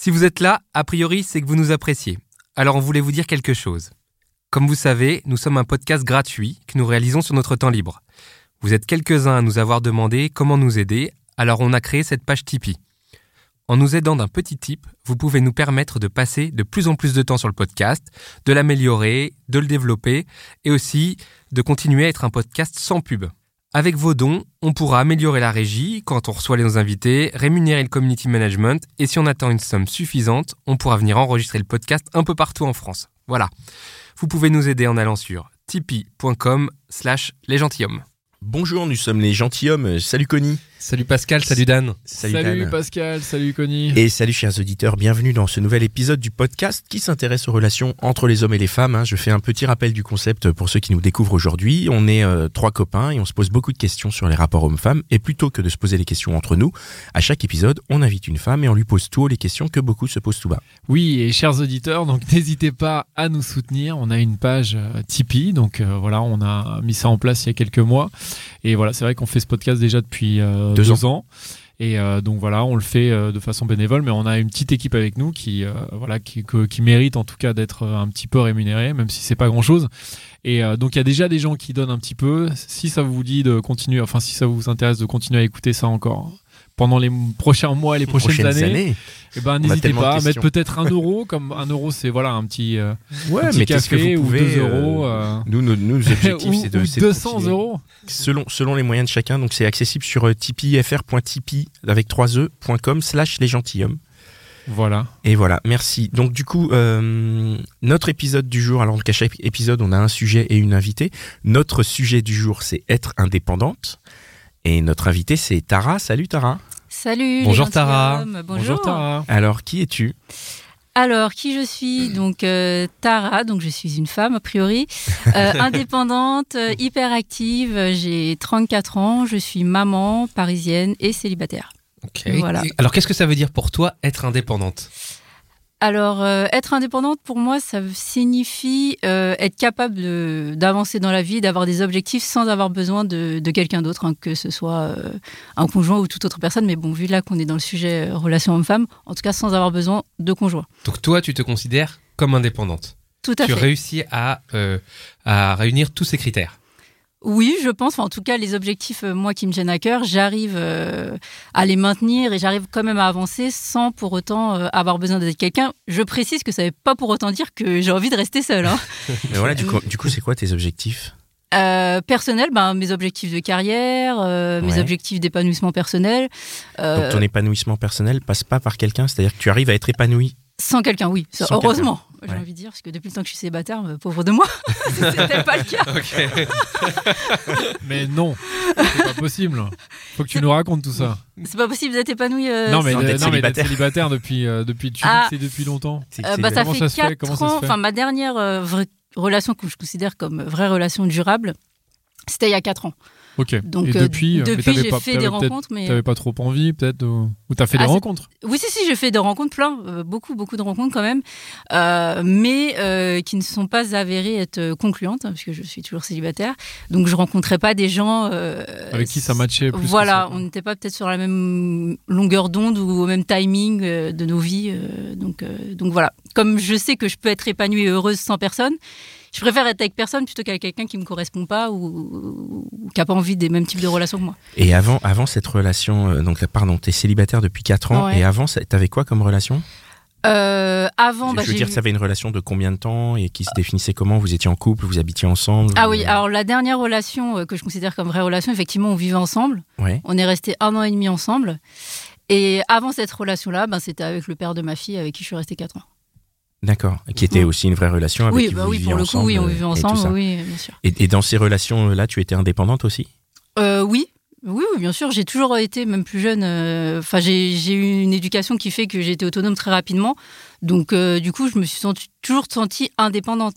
Si vous êtes là, a priori, c'est que vous nous appréciez. Alors on voulait vous dire quelque chose. Comme vous savez, nous sommes un podcast gratuit que nous réalisons sur notre temps libre. Vous êtes quelques-uns à nous avoir demandé comment nous aider, alors on a créé cette page Tipeee. En nous aidant d'un petit tip, vous pouvez nous permettre de passer de plus en plus de temps sur le podcast, de l'améliorer, de le développer et aussi de continuer à être un podcast sans pub. Avec vos dons, on pourra améliorer la régie quand on reçoit nos invités, rémunérer le community management et si on attend une somme suffisante, on pourra venir enregistrer le podcast un peu partout en France. Voilà. Vous pouvez nous aider en allant sur tipeee.com slash les gentilshommes. Bonjour, nous sommes les gentilshommes. Salut Connie. Salut Pascal, salut Dan. Salut, Salut, Dan. Pascal, salut Connie. Et salut chers auditeurs, bienvenue dans ce nouvel épisode du podcast qui s'intéresse aux relations entre les hommes et les femmes. hein. Je fais un petit rappel du concept pour ceux qui nous découvrent aujourd'hui. On est euh, trois copains et on se pose beaucoup de questions sur les rapports hommes-femmes. Et plutôt que de se poser les questions entre nous, à chaque épisode, on invite une femme et on lui pose tout haut les questions que beaucoup se posent tout bas. Oui, et chers auditeurs, donc n'hésitez pas à nous soutenir. On a une page euh, Tipeee, donc euh, voilà, on a mis ça en place il y a quelques mois. Et voilà, c'est vrai qu'on fait ce podcast déjà depuis euh, Deux deux, ans. Et euh, donc voilà, on le fait euh, de façon bénévole, mais on a une petite équipe avec nous qui, euh, voilà, qui, que- qui mérite en tout cas d'être euh, un petit peu rémunérée, même si c'est pas grand chose. Et euh, donc il y a déjà des gens qui donnent un petit peu. Si ça vous dit de continuer, enfin si ça vous intéresse de continuer à écouter ça encore pendant les prochains mois et les prochaines, années, eh ben, n'hésitez pas à mettre peut-être un euro, comme un euro, c'est voilà un petit, euh, Ouais, petit café vous ou pouvez, deux euh, euros, euh, Nous, nos, nos objectifs, c'est de, ou c'est de 200 continuer. euros. Selon, selon les moyens de chacun, donc c'est accessible sur euh, tipeee.fr.tipeee avec 3 e.com slash les gentilshommes. Voilà. Et voilà, merci. Donc du coup, euh, notre épisode du jour, alors donc à chaque épisode, on a un sujet et une invitée. Notre sujet du jour, c'est être indépendante. Et notre invitée, c'est Tara. Salut Tara. Salut. Bonjour, Tara. Bonjour, Bonjour. Tara. Alors, qui es-tu? Alors, qui je suis? Donc, euh, Tara, donc je suis une femme a priori, euh, indépendante, euh, hyper active. J'ai 34 ans, je suis maman, parisienne et célibataire. Ok. Voilà. Et Alors qu'est-ce que ça veut dire pour toi être indépendante? Alors, euh, être indépendante, pour moi, ça signifie euh, être capable d'avancer dans la vie, d'avoir des objectifs sans avoir besoin de, de quelqu'un d'autre, hein, que ce soit euh, un conjoint ou toute autre personne. Mais bon, vu là qu'on est dans le sujet euh, relation homme-femme, en tout cas sans avoir besoin de conjoint. Donc toi, tu te considères comme indépendante. Tout à Tu fait. réussis à, euh, à réunir tous ces critères. Oui, je pense. Enfin, en tout cas, les objectifs, euh, moi, qui me tiennent à cœur, j'arrive euh, à les maintenir et j'arrive quand même à avancer sans pour autant euh, avoir besoin d'être quelqu'un. Je précise que ça ne veut pas pour autant dire que j'ai envie de rester seule. Hein. Mais voilà, du coup, du coup, c'est quoi tes objectifs? Euh, personnel, ben, mes objectifs de carrière, euh, mes Ouais. objectifs d'épanouissement personnel. euh, Donc ton épanouissement personnel passe pas par quelqu'un, c'est-à-dire que tu arrives à être épanoui? sans quelqu'un, oui. Sans heureusement, j'ai Ouais. envie de dire, parce que depuis le temps que je suis célibataire, euh, pauvre de moi, c'était pas le cas. Mais non, c'est pas possible. Faut que tu nous racontes tout ça. C'est pas possible d'être épanoui. euh, non, mais, sans euh, d'être non, célibataire. célibataire depuis, euh, depuis, tu Ah. c'est depuis longtemps. C'est- Euh, c'est bah, ça Comment fait ça se fait? 4 Comment ça se fait? Enfin, ma dernière euh, vraie relation que je considère comme vraie relation durable, c'était il y a 4 ans. Ok. Donc, Et euh, depuis, euh, depuis j'ai fait des rencontres, mais T'avais pas trop envie, peut-être Ou, ou t'as fait Ah, des rencontres? Oui, si, si, j'ai fait des rencontres plein, euh, beaucoup, beaucoup de rencontres quand même, euh, mais qui ne sont pas avérées être concluantes, hein, puisque je suis toujours célibataire. Donc, je rencontrais pas des gens Avec qui ça matchait plus Voilà, on n'était pas peut-être sur la même longueur d'onde ou au même timing de nos vies. donc, donc voilà. Comme je sais que je peux être épanouie et heureuse sans personne, je préfère être avec personne plutôt qu'avec quelqu'un qui me correspond pas ou, ou qui a pas envie des mêmes types de relations que moi. Et avant, avant cette relation, euh, donc pardon, t'es célibataire depuis 4 ans, Ouais. et avant, ça- t'avais quoi comme relation? Euh, avant, bah, Je veux dire, eu- ça avait une relation de combien de temps et qui se définissait comment? Vous étiez en couple, vous habitiez ensemble? Ah oui, euh, alors la dernière relation euh, que je considère comme vraie relation, effectivement, on vivait ensemble. Ouais. On est resté un an et demi ensemble. Et avant cette relation-là, ben, c'était avec le père de ma fille avec qui je suis restée 4 ans. D'accord. Qui était Mm. aussi une vraie relation avec oui, qui bah vous oui, pour le ensemble. coup, oui, on euh, vivait tout ensemble, oui, bien sûr. Et, et dans ces relations-là, tu étais indépendante aussi? Euh, oui, Oui, oui, bien sûr. J'ai toujours été, même plus jeune. euh, Enfin, j'ai j'ai eu une éducation qui fait que j'ai été autonome très rapidement. Donc, euh, du coup, je me suis senti- toujours sentie indépendante.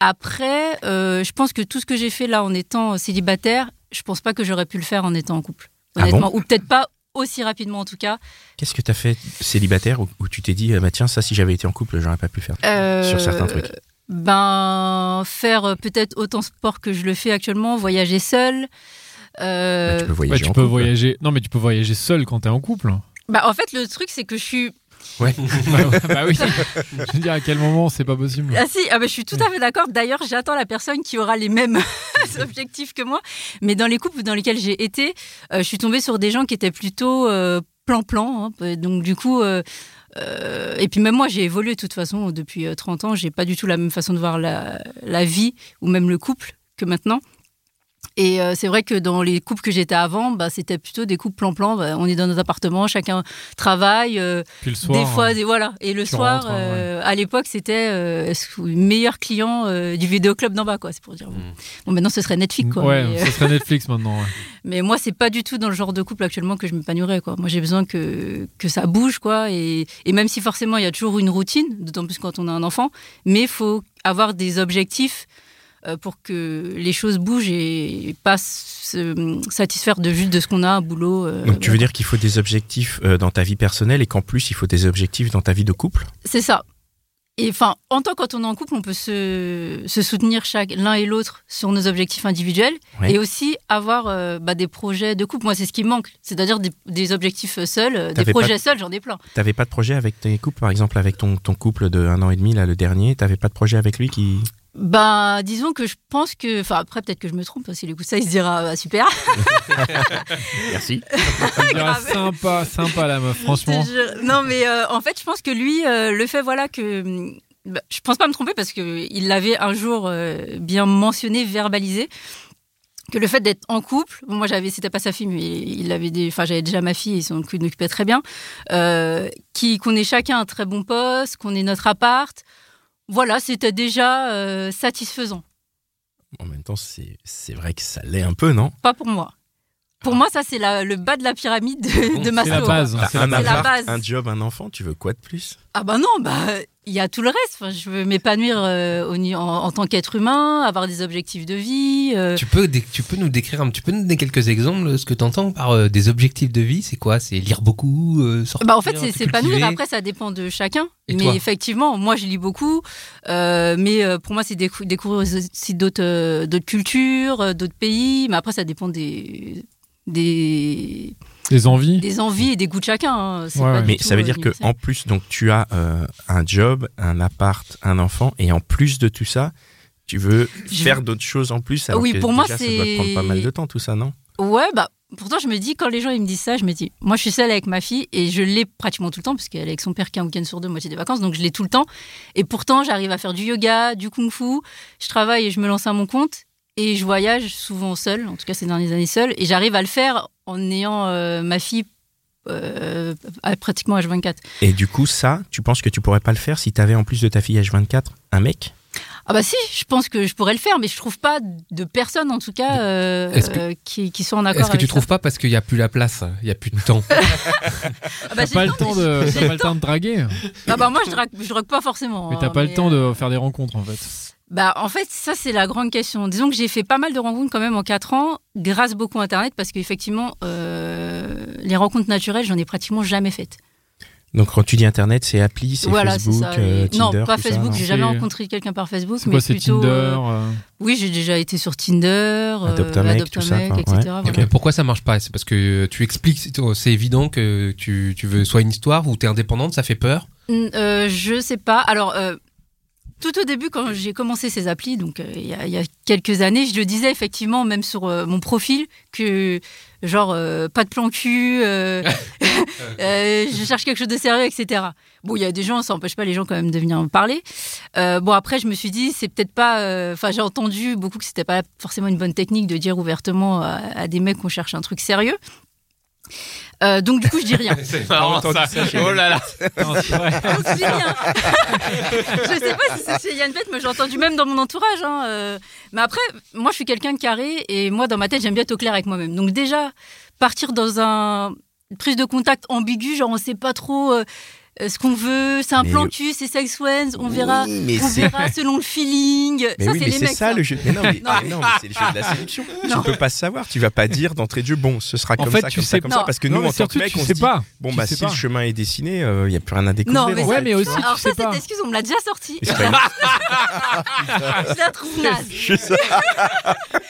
Après, euh, je pense que tout ce que j'ai fait là en étant célibataire, je pense pas que j'aurais pu le faire en étant en couple. Ah bon? Honnêtement, ou peut-être pas aussi rapidement en tout cas. Qu'est-ce que tu as fait célibataire où, où tu t'es dit, ah bah tiens, ça, si j'avais été en couple, j'aurais pas pu faire Euh, Sur certains trucs? Ben, faire euh, peut-être autant sport que je le fais actuellement, voyager seul. Euh, Bah, Tu peux Ouais, voyager tu en peux couple. voyager. Non, mais tu peux voyager seul quand t'es en couple. bah, en fait, le truc, c'est que je suis Ouais. bah, bah oui. Je veux dire, à quel moment c'est pas possible Ah si, ah bah, je suis tout à fait d'accord. D'ailleurs, j'attends la personne qui aura les mêmes objectifs que moi. Mais dans les couples dans lesquels j'ai été, euh, je suis tombée sur des gens qui étaient plutôt euh, plan-plan. hein. Donc du coup, euh, euh, et puis même moi, j'ai évolué de toute façon depuis euh, 30 ans. J'ai pas du tout la même façon de voir la, la vie ou même le couple que maintenant. Et euh, c'est vrai que dans les couples que j'étais avant, bah, c'était plutôt des couples plan-plan. Bah, on est dans nos appartements, chacun travaille. euh, Puis le soir. des fois, euh, des, voilà. Et le soir, rentres, hein, euh, à l'époque, c'était euh, le meilleur client euh, du vidéoclub d'en bas, quoi. C'est pour dire. Mm. Bon, maintenant, ce serait Netflix, quoi. Ouais, mais, euh, ce serait Netflix maintenant. ouais. mais moi, c'est pas du tout dans le genre de couple actuellement que je m'épanouirais, quoi. Moi, j'ai besoin que, que ça bouge, quoi. Et, et même si forcément, il y a toujours une routine, d'autant plus quand on a un enfant, mais il faut avoir des objectifs pour que les choses bougent et pas se satisfaire de juste de ce qu'on a, un boulot. euh, Donc tu veux voilà. dire qu'il faut des objectifs euh, dans ta vie personnelle et qu'en plus il faut des objectifs dans ta vie de couple? C'est ça. Et enfin, en tant quand on est en couple, on peut se, se soutenir chaque l'un et l'autre sur nos objectifs individuels Ouais. et aussi avoir euh, bah, des projets de couple. Moi, c'est ce qui me manque, c'est-à-dire des, des objectifs seuls, euh, des projets seuls, j'en ai plein. T'avais pas de projet avec tes couples, par exemple avec ton, ton couple de un an et demi, là, le dernier, t'avais pas de projet avec lui qui... Bah, disons que je pense que, enfin après peut-être que je me trompe, parce qu'il écoute ça, il se dira ah, super. Merci. Grave. sympa, sympa la meuf, franchement. Je. Non, mais euh, en fait, je pense que lui, euh, le fait, voilà, que. hum, bah, je pense pas me tromper parce qu'il l'avait un jour euh, bien mentionné, verbalisé. Que le fait d'être en couple, bon, moi j'avais, c'était pas sa fille, mais il avait des, enfin j'avais déjà ma fille, il s'en occupait très bien, euh, qui, qu'on ait chacun un très bon poste, qu'on ait notre appart, voilà, c'était déjà euh, satisfaisant. En même temps, c'est c'est vrai que ça l'est un peu, non? Pas pour moi. Pour moi, ça c'est la- le bas de la pyramide de, de Maslow. C'est la base. hein, c'est la un base. la appart, base. un job, un enfant, tu veux quoi de plus? Ah bah non, bah il y a tout le reste. Enfin, je veux m'épanouir euh, en, en tant qu'être humain, avoir des objectifs de vie. euh, Tu peux, tu peux nous décrire un petit peu, nous donner quelques exemples de ce que tu entends par euh, des objectifs de vie? C'est quoi? C'est lire beaucoup euh, sortir, Bah en fait, c'est s'épanouir. Après, ça dépend de chacun. Et mais toi? effectivement, moi, je lis beaucoup. Euh, mais euh, pour moi, c'est décou- découvrir aussi d'autres euh, d'autres cultures, euh, d'autres pays. Mais après, ça dépend des des, Des envies. des envies et des goûts de chacun. hein. C'est Ouais, pas ouais. du Mais tout, ça veut euh, dire que universel. en plus, donc tu as euh, un job, un appart, un enfant, et en plus de tout ça, tu veux Je- faire d'autres choses en plus. Alors Oui, que pour moi, ça doit te prendre c'est- pas mal de temps, tout ça, non? Ouais, bah pourtant je me dis quand les gens ils me disent ça, je me dis moi je suis seule avec ma fille et je l'ai pratiquement tout le temps parce qu'elle est avec son père qui est un week-end sur deux moitié des vacances donc je l'ai tout le temps et pourtant j'arrive à faire du yoga, du kung-fu, je travaille et je me lance à mon compte et je voyage souvent seule, en tout cas ces dernières années seule et j'arrive à le faire en ayant euh, ma fille euh, à pratiquement H24. Et du coup, ça, tu penses que tu pourrais pas le faire si tu avais en plus de ta fille H24 un mec? Ah bah si, je pense que je pourrais le faire mais je trouve pas de personne en tout cas euh, que- euh, qui, qui soit en accord Est-ce que tu avec trouves ça. pas parce qu'il n'y a plus la place, il n'y a plus de temps? Ah bah, T'as pas le temps de, pas le temps de draguer. Ah bah moi je drague, je drague pas forcément. Mais hein, t'as pas le temps euh, de faire des rencontres en fait. Bah, en fait, ça, c'est la grande question. Disons que j'ai fait pas mal de rencontres quand même en 4 ans, grâce beaucoup à Internet, parce qu'effectivement, euh, les rencontres naturelles, j'en ai pratiquement jamais faites. Donc quand tu dis Internet, c'est appli, c'est Voilà, Facebook, ça. euh, Tinder non, pas Facebook, j'ai jamais rencontré quelqu'un par Facebook, C'est mais quoi, c'est plutôt. Tinder euh, oui, j'ai déjà été sur Tinder, Adopte euh, un mec, tout un mec, etc. Ouais, voilà. pourquoi ça marche pas? C'est parce que tu expliques, c'est évident que tu, tu veux soit une histoire ou tu es indépendante, ça fait peur? Euh, je sais pas. Alors, euh, tout au début, quand j'ai commencé ces applis, donc euh, il y, a- il y a quelques années, je le disais effectivement, même sur euh, mon profil, que genre euh, pas de plan cul, euh, euh, je cherche quelque chose de sérieux, etc. Bon, il y a des gens, ça n'empêche pas les gens quand même de venir me parler. Bon, après, je me suis dit, c'est peut-être pas. Enfin, j'ai entendu beaucoup que c'était pas forcément une bonne technique de dire ouvertement à, à des mecs qu'on cherche un truc sérieux. Euh, donc du coup, je dis rien. C'est marrant ça. ça chez Oh là là. Non, je dis rien. je sais pas si c'est chez Yann Pet, mais j'ai entendu même dans mon entourage. hein, euh. Mais après, moi, je suis quelqu'un de carré et moi, dans ma tête, j'aime bien être au clair avec moi-même. Donc déjà, partir dans un une prise de contact ambiguë, genre on sait pas trop euh, ce qu'on veut, c'est un Mais- plan cul, c'est sex friends, on verra, mais on c'est- verra selon le feeling. Mais ça, oui, c'est les mecs. ça ça. le jeu. Mais non, mais, Non. mais non, mais c'est le jeu de la séduction. Non. Tu peux pas savoir. Tu vas pas dire d'entrée de jeu, bon, ce sera En comme fait, ça, tu comme sais ça, comme pas. ça, parce que Non, nous, en tant que mec, on se dit, pas. bon, bah, si le chemin est dessiné, il y a plus rien à découvrir. Non, mais mais aussi. Alors ça, sais pas. cette excuse, on me l'a déjà sortie. Je la trouve naze. Je sais.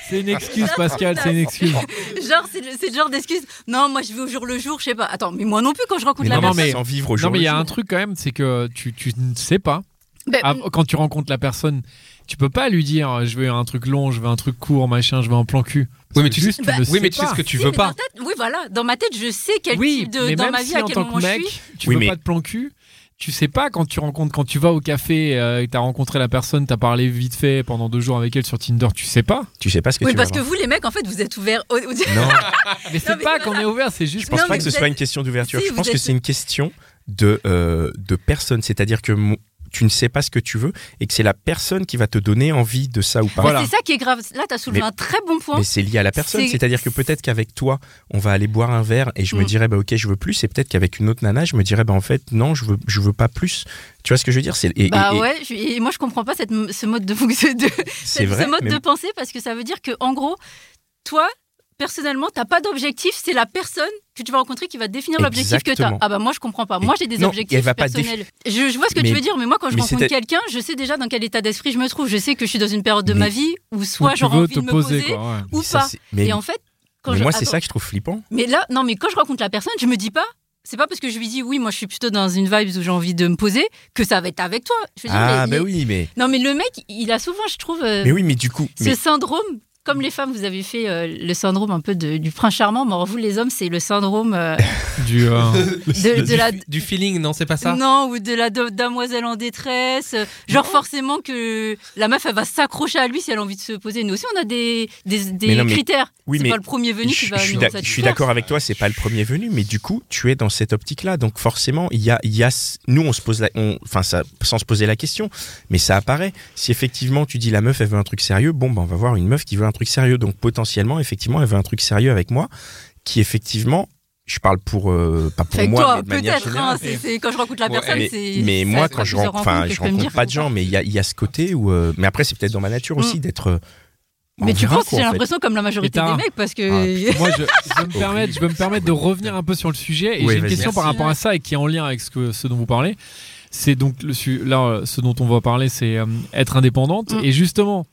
C'est une excuse, Pascal, c'est une excuse. Genre, c'est le, genre d'excuse. Non, moi, je vais au jour le jour, je sais pas. Attends, mais moi non plus, quand je rencontre la personne. mais- sans vivre au jour le un truc quand même, c'est que tu, tu ne sais pas. Ben, Ah, Quand tu rencontres la personne, tu peux pas lui dire je veux un truc long, je veux un truc court, machin, je veux un plan cul. Oui, mais tu juste, sais- Bah, ne Oui, mais sais tu sais pas. ce que tu si, veux mais pas. tête- oui, voilà. Dans ma tête, je sais quel Oui, type de. mais Dans même ma vie, si à en quel tant moment que je mec, suis. tu Oui, veux mais- pas de plan cul. Tu sais pas quand tu rencontres, quand tu vas au café euh, et que t'as rencontré la personne, t'as parlé vite fait pendant deux jours avec elle sur Tinder, tu sais pas. Tu sais pas ce que Oui, tu vas parce que avoir. vous, les mecs, en fait, vous êtes ouverts. au- Non, Mais c'est pas qu'on est ouvert, c'est juste. je pense Non, pas que ce soit une question d'ouverture. Si, je pense que c'est une question de, euh, de personne. C'est-à-dire que tu ne sais pas ce que tu veux et que c'est la personne qui va te donner envie de ça ou pas. Voilà. C'est ça qui est grave. Là, t'as soulevé Mais- un très bon point. Mais c'est lié à la personne. C'est- C'est-à-dire que peut-être qu'avec toi, on va aller boire un verre et je me Mm. dirais, bah, ok, je veux plus. Et peut-être qu'avec une autre nana, je me dirais, bah, en fait, non, je veux, je veux pas plus. Tu vois ce que je veux dire? C'est et- Bah et- et ouais, je- et moi je comprends pas cette, ce mode de vrai. ce mode mais- de pensée parce que ça veut dire que en gros, toi, personnellement, t'as pas d'objectif, c'est la personne que tu vas rencontrer qui va définir l'objectif que t'as. Exactement. Ah bah moi je comprends pas. Moi j'ai des Non, objectifs elle va pas personnels. Je, je vois ce que Mais- tu veux dire, mais moi quand je mais rencontre quelqu'un, je sais déjà dans quel état d'esprit je me trouve. Je sais que je suis dans une période de Mais- ma vie où soit tu veux envie te de me poser, poser quoi. ouais. ou mais ça, pas. mais- Et en fait, quand mais je, moi, c'est ça que je trouve flippant. Mais là, non, mais quand je rencontre la personne, je me dis pas. C'est pas parce que je lui dis oui, moi je suis plutôt dans une vibe où j'ai envie de me poser que ça va être avec toi. Je veux dire, Ah, ben les- oui, mais, Non, mais le mec, il a souvent, je trouve, euh, mais oui, mais du coup, ce mais- syndrome. Comme les femmes, vous avez fait euh, le syndrome un peu de- du prince charmant, mais vous, les hommes, c'est le syndrome euh, Du, euh, de, de la. Du feeling, non, c'est pas ça Non, ou de la damoiselle en détresse. Genre, forcément que la meuf, elle va s'accrocher à lui si elle a envie de se poser. Nous aussi, on a des, des, des Mais non, mais- critères. oui, c'est mais pas le premier venu je, qui va je suis nous d'ac- je satisfaire. suis d'accord avec toi, c'est pas le premier venu, mais du coup, tu es dans cette optique-là. Donc forcément, il y a, il y a, nous, on se pose la, on- enfin, ça, sans se poser la question, mais ça apparaît. Si effectivement tu dis la meuf, elle veut un truc sérieux, bon, ben, on va voir une meuf qui veut un truc sérieux. Donc potentiellement, effectivement, elle veut un truc sérieux avec moi, qui effectivement, je parle pour, euh, pas pour Avec moi, toi, mais de manière peut-être. hein, générale. c'est- quand je rencontre la Ouais, personne, mais, c'est. mais moi, quand je rencontre, enfin, je pas de gens, mais il y a, il y a ce côté où, euh, mais après, c'est peut-être dans ma nature Mm. aussi d'être. euh, Mais on tu penses, j'ai l'impression, comme la majorité des mecs, parce que. Ah, Moi, je, je me permettre, je veux me permettre de revenir un peu sur le sujet. Et Oui, j'ai une question par rapport à ça et qui est en lien avec ce, que, ce dont vous parlez. C'est donc le, là, ce dont on va parler, c'est euh, être indépendante. Mm. Et justement,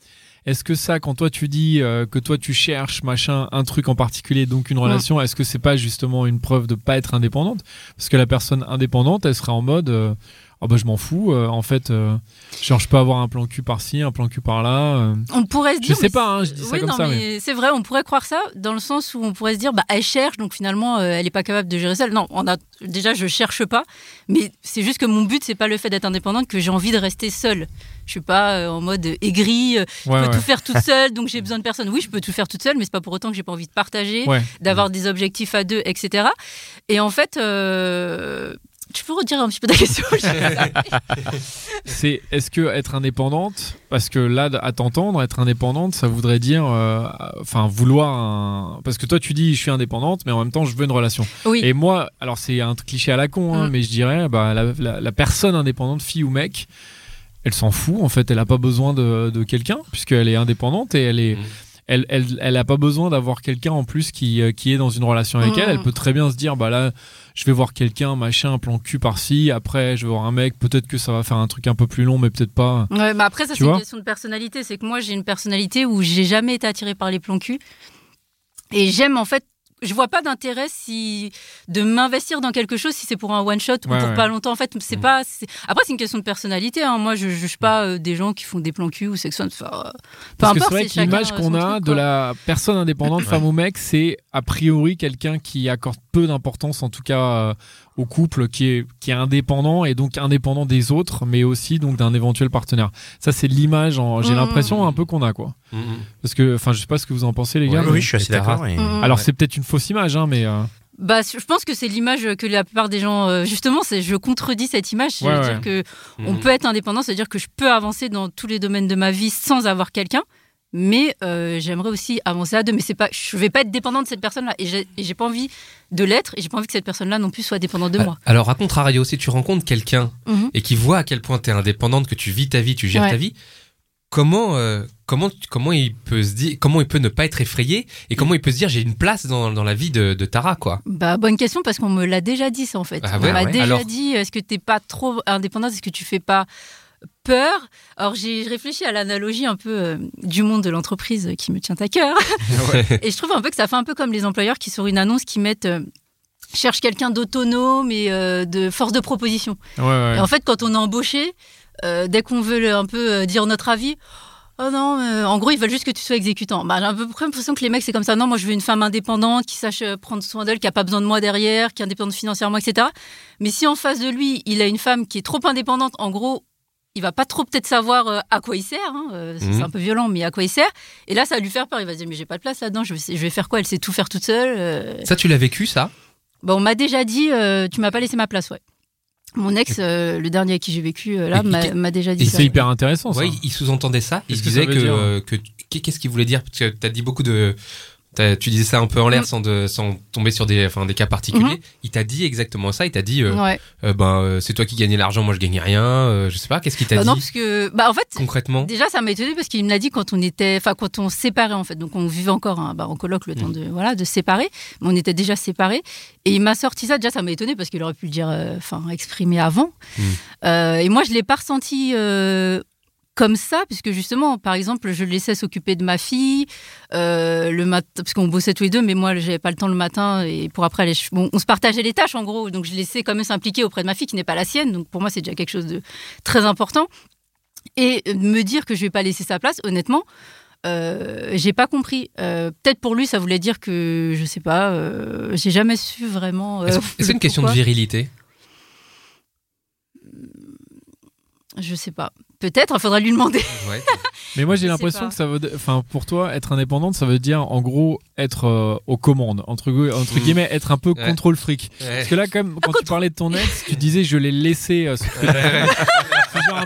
est-ce que ça, quand toi tu dis euh, que toi tu cherches machin, un truc en particulier, donc une relation, est-ce que c'est pas justement une preuve de pas être indépendante? Parce que la personne indépendante, elle serait en mode. Ah bah je m'en fous, euh, en fait, euh, je peux avoir un plan cul par-ci, un plan cul par-là. euh. On pourrait se Je dire. sais mais pas, hein, je dis ça comme non, ça, mais c'est vrai, on pourrait croire ça dans le sens où on pourrait se dire, bah, elle cherche, donc finalement, euh, elle est pas capable de gérer seule. Non, on a déjà, je cherche pas, mais c'est juste que mon but, c'est pas le fait d'être indépendante, que j'ai envie de rester seule. Je suis pas en mode aigri, je Ouais, peux ouais. tout faire toute seule, donc j'ai besoin de personne. Oui, je peux tout faire toute seule, mais c'est pas pour autant que j'ai pas envie de partager, Ouais. d'avoir des objectifs à deux, etc. Et en fait, tu peux redire un petit peu ta question C'est est-ce que être indépendante, parce que là, à t'entendre, être indépendante, ça voudrait dire, euh, enfin, vouloir un. Parce que toi, tu dis, je suis indépendante, mais en même temps, je veux une relation. Oui. Et moi, alors c'est un cliché à la con, hein, Mm. mais je dirais, bah, la, la- la personne indépendante, fille ou mec, elle s'en fout. En fait, elle a pas besoin de, de quelqu'un puisqu'elle est indépendante et elle est. Mm. Elle, elle, elle a pas besoin d'avoir quelqu'un en plus qui, euh, qui est dans une relation avec Mm. elle. Elle peut très bien se dire, bah là, je vais voir quelqu'un, machin, un plan cul par-ci. Après, je vais voir un mec. Peut-être que ça va faire un truc un peu plus long, mais peut-être pas. Ouais, mais après, ça, c'est une question de personnalité. C'est que moi, j'ai une personnalité où j'ai jamais été attirée par les plans cul. Et j'aime, en fait, je vois pas d'intérêt si de m'investir dans quelque chose si c'est pour un one shot ou pour ouais. pas longtemps. En fait, c'est Mm. pas. c'est- Après, c'est une question de personnalité. hein. Moi, je juge pas euh, des gens qui font des plans cul ou sexuels. Enfin, euh, peu Parce que importe, c'est vrai que l'image qu'on a truc, de la personne indépendante, femme ou mec, c'est a priori quelqu'un qui accorde peu d'importance, en tout cas euh, au couple, qui est, qui est indépendant et donc indépendant des autres, mais aussi donc d'un éventuel partenaire. Ça, c'est l'image, en- j'ai Mhm. l'impression un peu qu'on a, quoi. Parce que, enfin, je sais pas ce que vous en pensez, les gars. Ouais, Oui, je suis assez d'accord. et-. Alors, c'est peut-être une fausse image, hein, mais. euh, Bah, je pense que c'est l'image que la plupart des gens, euh, justement, c'est je contredis cette image. Ouais, ouais. C'est-à-dire que on Mhm. peut être indépendant, c'est-à-dire que je peux avancer dans tous les domaines de ma vie sans avoir quelqu'un. Mais euh, j'aimerais aussi avancer à deux. Mais c'est pas, je vais pas être dépendante de cette personne-là. Et j'ai et j'ai pas envie de l'être. Et j'ai pas envie que cette personne-là non plus soit dépendante de moi. Alors, à contrario, si tu rencontres quelqu'un Mhm. et qui voit à quel point tu es indépendante, que tu vis ta vie, tu gères Ouais. ta vie, comment, euh, comment, comment il peut se dire, comment il peut ne pas être effrayé et comment il peut se dire j'ai une place dans, dans la vie de, de Tara, quoi. Bah, bonne question parce qu'on me l'a déjà dit, ça en fait. Ah on ouais, m'a ouais. déjà Alors- dit est-ce que t'es pas trop indépendante? Est-ce que tu fais pas peur? Alors j'ai réfléchi à l'analogie un peu euh, du monde de l'entreprise qui me tient à cœur. et je trouve un peu que ça fait un peu comme les employeurs qui sur une annonce qui mettent euh, cherche quelqu'un d'autonome et euh, de force de proposition. Ouais, ouais. Et en fait, quand on est embauché, euh, dès qu'on veut un peu euh, dire notre avis, oh non, euh, en gros, ils veulent juste que tu sois exécutant. Bah, j'ai un peu l'impression que les mecs, c'est comme ça. Non, moi, je veux une femme indépendante qui sache prendre soin d'elle, qui a pas besoin de moi derrière, qui est indépendante financièrement, etc. Mais si en face de lui, il a une femme qui est trop indépendante, en gros, il va pas trop peut-être savoir à quoi il sert. hein, euh, c'est Mhm. un peu violent, mais à quoi il sert. Et là, ça va lui faire peur. Il va se dire, mais j'ai pas de place là-dedans. Je vais, je vais faire quoi? Elle sait tout faire toute seule. Ça, tu l'as vécu, ça? Bon, on m'a déjà dit, euh, tu m'as pas laissé ma place, ouais. Mon ex, euh, le dernier avec qui j'ai vécu, euh, là, m'a déjà Et dit ça. c'est hyper intéressant, ça. Ouais, il sous-entendait ça. Il disait que, dire euh, que qu'est-ce qu'il voulait dire? Parce que t'as dit beaucoup de. Tu disais ça un peu en l'air Mm. sans, de, sans tomber sur des, enfin, des cas particuliers. Il t'a dit exactement ça. Il t'a dit, euh, Ouais. euh, ben, euh, c'est toi qui gagnais l'argent, moi je gagnais rien. je sais pas. Qu'est-ce qu'il t'a Bah dit non, parce que, bah en fait, concrètement déjà ça m'a étonné parce qu'il me l'a dit quand on était, enfin quand on se séparait en fait, donc on vivait encore hein, bah, en coloc le temps de voilà de séparer, mais on était déjà séparés et il m'a sorti ça. Déjà ça m'a étonné parce qu'il aurait pu le dire, enfin exprimer avant. Mm. Et moi je l'ai pas ressenti. Comme ça, puisque justement, par exemple, je le laissais s'occuper de ma fille euh, le matin, parce qu'on bossait tous les deux, mais moi, j'avais pas le temps le matin et pour après aller. Bon, on se partageait les tâches en gros, donc je laissais quand même s'impliquer auprès de ma fille qui n'est pas la sienne. Donc pour moi, c'est déjà quelque chose de très important. Et euh, me dire que je vais pas laisser sa place, honnêtement, euh, j'ai pas compris. Euh, Peut-être pour lui, ça voulait dire que je sais pas. j'ai jamais su vraiment. Est-ce que c'est une question de virilité? Je sais pas. Peut-être, il faudra lui demander. Ouais. Mais moi, j'ai l'impression que ça veut, enfin, pour toi, être indépendante, ça veut dire, en gros, être euh, aux commandes, entre, gu- entre Mm. guillemets, être un peu Ouais. contrôle fric. Parce que là, quand, même, quand tu parlais de ton ex, tu disais, je l'ai laissé. euh,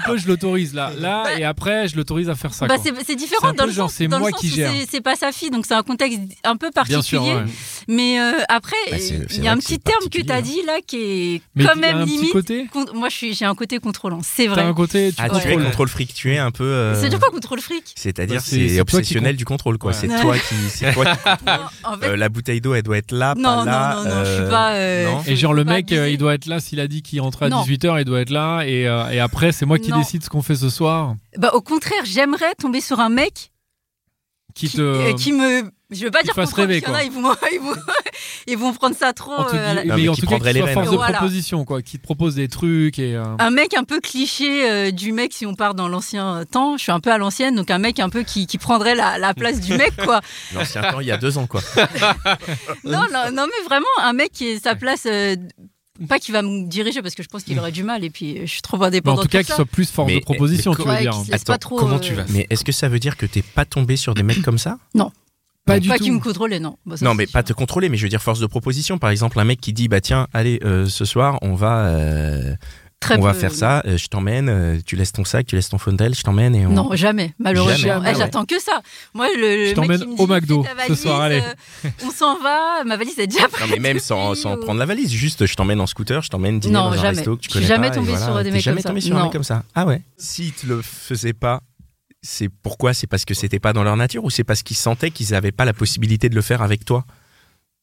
un peu, je l'autorise là, là, et après, je l'autorise à faire ça. Bah, c'est différent dans le genre, sens, c'est dans le moi sens qui gère. c'est- pas sa fille, donc c'est un contexte un peu Bien particulier. sûr. ouais. Mais euh, après, Bah, il y a un petit terme que tu as dit là qui est Mais quand même un petit limite. côté. con- Moi, j'ai un côté contrôlant, c'est vrai. un côté. Tu Ah, tu es contrôles. contrôle fric, tu es un peu. euh, C'est dire quoi contrôle fric C'est-à-dire, Bah, c'est- obsessionnel du contrôle, quoi. C'est toi qui, Euh, la bouteille d'eau, elle doit être là, non, pas non, là. non, non, je suis pas. Et genre le mec, il doit être là s'il a dit qu'il rentrait à Non. 18h, il doit être là et, et après c'est moi qui Non. décide ce qu'on fait ce soir. Bah, au contraire, j'aimerais tomber sur un mec Qui qui, te euh, qui me. Je veux pas qui dire fasse rêver, qu'il y en a, ils vont, ils vont, ils vont prendre ça trop. en tout euh, à la- Non, mais mais en qui tout cas qui soit force de Voilà. proposition quoi, qui te propose des trucs et euh, Un mec un peu cliché euh, du mec si on part dans l'ancien temps. Je suis un peu à l'ancienne, donc un mec un peu qui, qui prendrait la, la place du mec, quoi. L'ancien temps, il y a deux ans, quoi. Non, non, non, mais vraiment, un mec qui est sa place. Pas qui va me diriger parce que je pense qu'il aurait du mal et puis je suis trop mais en tout cas pour qui ça. soit plus force Mais- de proposition, mais tu veux Ouais, dire. Attends, trop, comment euh, tu vas Mais est-ce que ça veut dire que t'es pas tombé sur des mecs comme ça? Pas du Pas tout. qui me contrôlait, non. Bah, ça, Non, mais pas sûr. te contrôler, mais je veux dire force de proposition. Par exemple, un mec qui dit bah tiens, allez, euh, ce soir, on va, euh, Très on va faire ça. euh, je t'emmène. euh, tu laisses ton sac, tu laisses ton phone je t'emmène et on. Non, jamais, malheureusement. Jamais, Eh, ah ouais. J'attends que ça. Moi, le, le Je mec t'emmène qui me au dit, McDo ce soir, allez. euh, on s'en va, ma valise est déjà prête. Non, mais même sans, depuis, sans ou- prendre la valise, juste je t'emmène en scooter, je t'emmène dîner Non, dans un jamais. resto que tu Je suis connais jamais pas, voilà. sur des mecs jamais comme tombé ça. sur un mec comme ça. Ah ouais. S'ils te le faisaient pas, c'est pourquoi? C'est parce que c'était pas dans leur nature ou c'est parce qu'ils sentaient qu'ils avaient pas la possibilité de le faire avec toi?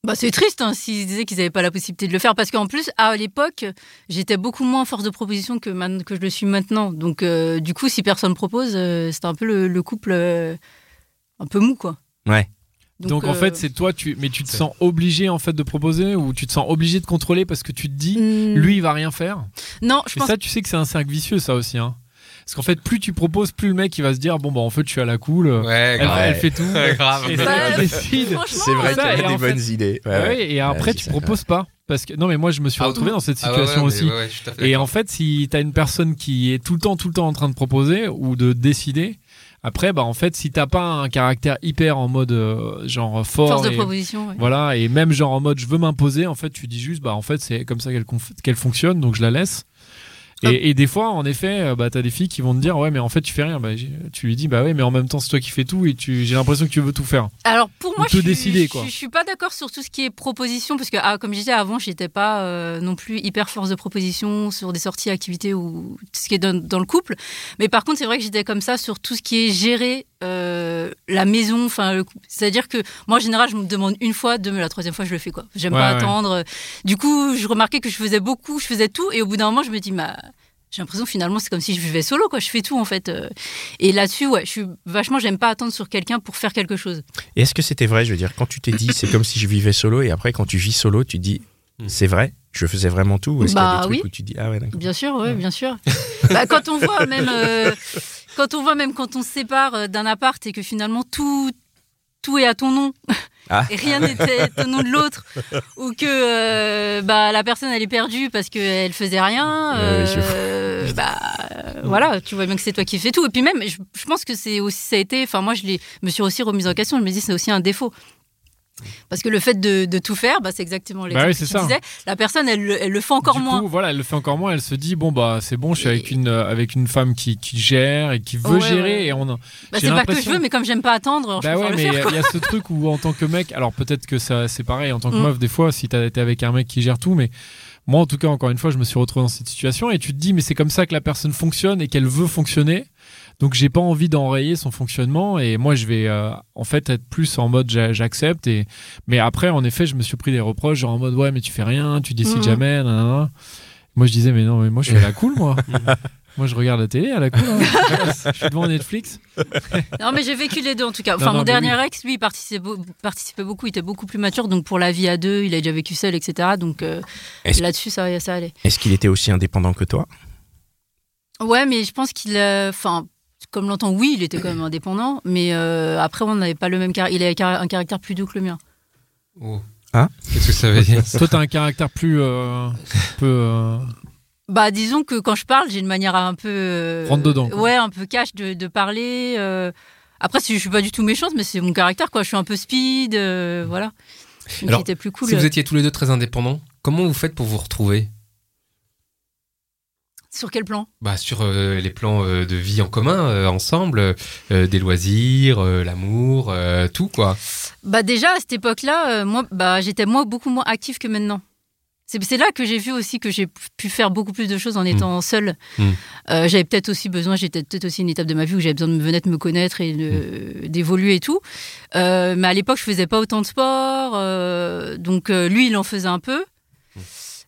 Bah, c'est triste hein, s'ils disaient qu'ils n'avaient pas la possibilité de le faire parce qu'en plus, à l'époque, j'étais beaucoup moins force de proposition que, man- que je le suis maintenant. Donc, euh, du coup, si personne propose, euh, c'était un peu le, le couple euh, un peu mou, quoi. Ouais. Donc, en euh, fait, c'est toi tu mais tu te sens obligé en fait de proposer ou tu te sens obligé de contrôler parce que tu te dis hmm, lui il va rien faire? Non, je Et pense. ça tu sais que c'est un cercle vicieux ça aussi hein. Parce qu'en fait, plus tu proposes, plus le mec il va se dire bon bah en fait je suis à la cool, Ouais, elle, grave. elle fait tout, grave. et elle décide. C'est vrai euh, avait et des en fait- bonnes idées. Ouais, Ouais, ouais. et après Ouais, tu proposes pas parce que non mais moi je me suis Ah, retrouvé dans cette Ah ouais, situation ouais, mais aussi. ouais, ouais, je suis tout à fait Et en fait, si tu as une personne qui est tout le temps, tout le temps en train de proposer ou de décider, Après, bah en fait, si t'as pas un caractère hyper en mode euh, genre fort, Force de et- proposition. ouais. voilà, et même genre en mode je veux m'imposer, en fait, tu dis juste bah en fait c'est comme ça qu'elle qu'elle fonctionne, donc je la laisse. Et, et des fois, en effet, euh, bah t'as des filles qui vont te dire ouais mais en fait tu fais rien. Bah, tu lui dis bah ouais mais en même temps c'est toi qui fais tout et tu j'ai l'impression que tu veux tout faire. Alors pour moi, je, suis- décider, je, quoi. je suis pas d'accord sur tout ce qui est proposition parce que ah, comme je disais avant, j'étais pas euh, non plus hyper force de proposition sur des sorties, activités ou tout ce qui est dans, dans le couple. Mais par contre, c'est vrai que j'étais comme ça sur tout ce qui est gérer euh, la maison. Enfin, c'est-à-dire que moi en général, je me demande une fois, deux, mais la troisième fois, je le fais quoi. J'aime Ouais, pas ouais. attendre. Du coup, je remarquais que je faisais beaucoup, je faisais tout, et au bout d'un moment, je me dis bah j'ai l'impression finalement c'est comme si je vivais solo quoi je fais tout en fait Euh, et là-dessus ouais je suis vachement j'aime pas attendre sur quelqu'un pour faire quelque chose Et est-ce que c'était vrai? Je veux dire, quand tu t'es dit c'est comme si je vivais solo, et après quand tu vis solo, tu dis Mm. c'est vrai, je faisais vraiment tout? Ou est-ce qu'il y a Bah des trucs oui. où tu dis ah ouais, d'accord. Bien sûr, ouais, bien sûr. Bah, quand on voit même, euh, quand on voit même quand on se sépare euh, d'un appart et que finalement tout, tout est à ton nom Ah. et rien n'était au nom de l'autre, ou que euh, bah la personne elle est perdue parce qu'elle faisait rien, oui, euh, bah euh, voilà, tu vois bien que c'est toi qui fais tout. Et puis même, je, je pense que c'est aussi ça a été, enfin moi je me suis aussi remise en question. Je me dis c'est aussi un défaut. Parce que le fait de, de tout faire, bah, c'est exactement Bah oui, que tu ça. disais. La personne, elle, le- elle le fait encore du moins. coup, voilà, elle le fait encore moins. Elle se dit bon bah c'est bon, je suis avec une euh, avec une femme qui, qui gère et qui veut Ouais, gérer ouais. et on Bah, c'est pas que je veux, mais comme j'aime pas attendre, je Bah préfère ouais, mais il y, faire. a- quoi. il y a ce truc où en tant que mec, alors peut-être que ça c'est pareil en tant que Mm. meuf des fois, si t'as été avec un mec qui gère tout, mais moi en tout cas encore une fois, je me suis retrouvé dans cette situation et tu te dis mais c'est comme ça que la personne fonctionne et qu'elle veut fonctionner. Donc j'ai pas envie d'enrayer son fonctionnement et moi je vais euh, en fait être plus en mode j'a- j'accepte et mais après en effet je me suis pris des reproches genre en mode ouais mais tu fais rien, tu décides Mhm. jamais. Moi je disais mais non mais moi je suis à la cool moi. moi je regarde la télé à la cool. hein. je suis devant Netflix. Non, mais j'ai vécu les deux en tout cas. Enfin, Non, non, mon dernier oui. ex, lui, il participait, participait beaucoup, il était beaucoup plus mature, donc pour la vie à deux, il a déjà vécu seul, etc. Donc euh, là-dessus, ça, ça allait. Est-ce qu'il était aussi indépendant que toi? Ouais, mais je pense qu'il a. Enfin, comme l'entend, oui, il était quand même indépendant, mais euh, après, on n'avait pas le même caractère. Il avait car- un caractère plus doux que le mien. Oh. Hein Qu'est-ce que ça veut dire Toi t'as un caractère plus euh, peu euh, Bah, disons que quand je parle, j'ai une manière un peu. euh, Rentre dedans, quoi. Ouais, un peu cash de, de parler. euh. Après, si je suis pas du tout méchante, mais c'est mon caractère, quoi. Je suis un peu speed, euh, voilà. Donc, Alors, était plus cool. Si vous étiez tous les deux très indépendants, comment vous faites pour vous retrouver? Sur quel plan? Bah, Sur euh, les plans euh, de vie en commun, euh, ensemble, des loisirs, l'amour, tout quoi. Bah déjà à cette époque-là, moi, bah j'étais moi beaucoup moins active que maintenant. C'est là que j'ai vu aussi que j'ai pu faire beaucoup plus de choses en étant seule. Mm. Euh, j'avais peut-être aussi besoin, j'étais peut-être aussi une étape de ma vie où j'avais besoin de me venir me connaître et de- d'évoluer et tout. Euh, mais à l'époque, je faisais pas autant de sport, euh, donc lui, il en faisait un peu.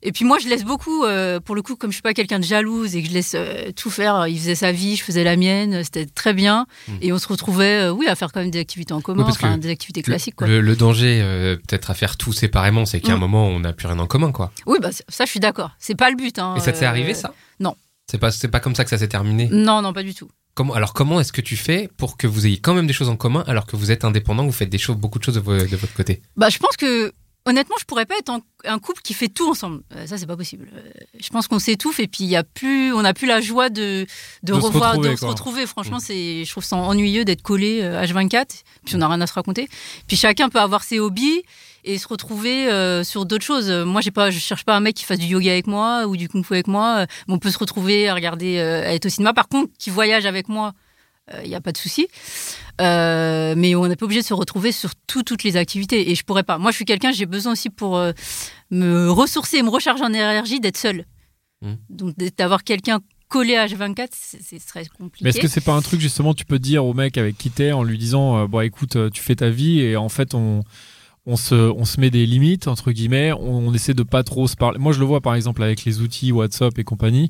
Et puis moi, je laisse beaucoup, euh, pour le coup, comme je suis pas quelqu'un de jalouse et que je laisse euh, tout faire, il faisait sa vie, je faisais la mienne, c'était très bien. Mm. Et on se retrouvait, euh, oui, à faire quand même des activités en commun, enfin, des activités classiques. Quoi. Le, le danger, euh, peut-être à faire tout séparément, c'est qu'à un Mm. moment, on n'a plus rien en commun quoi. Oui, bah, ça, je suis d'accord. C'est pas le but. Hein, Et ça t'est euh, arrivé ça? non. C'est pas, c'est pas comme ça que ça s'est terminé? Non, non, pas du tout. Comment, alors comment est-ce que tu fais pour que vous ayez quand même des choses en commun alors que vous êtes indépendant, vous faites des choses, beaucoup de choses de, de votre côté? Bah, je pense que, honnêtement, je pourrais pas être en- un couple qui fait tout ensemble. Euh, ça, c'est pas possible. Euh, je pense qu'on s'étouffe et puis il y a plus, on n'a plus la joie de, de, revoir, de se retrouver. Franchement, c'est, je trouve ça ennuyeux d'être collé euh, H24. Puis on n'a rien à se raconter. Puis chacun peut avoir ses hobbies et se retrouver euh, sur d'autres choses. Moi, j'ai pas, je cherche pas un mec qui fasse du yoga avec moi ou du kung fu avec moi. Mais on peut se retrouver à regarder, à être au cinéma. Par contre, qui voyage avec moi, il n'y a pas de souci. Euh, mais on n'est pas obligé de se retrouver sur tout- toutes les activités. Et je pourrais pas. Moi, je suis quelqu'un, j'ai besoin aussi pour euh, me ressourcer et me recharger en énergie d'être seule. Mm. Donc, d'avoir quelqu'un collé à H24, c'est c'est très compliqué. Mais est-ce que c'est pas un truc justement tu peux dire au mec avec qui t'es en lui disant euh, bon écoute euh, tu fais ta vie et en fait on on se, on se met des limites entre guillemets on, on essaie de pas trop se parler moi je le vois par exemple avec les outils WhatsApp et compagnie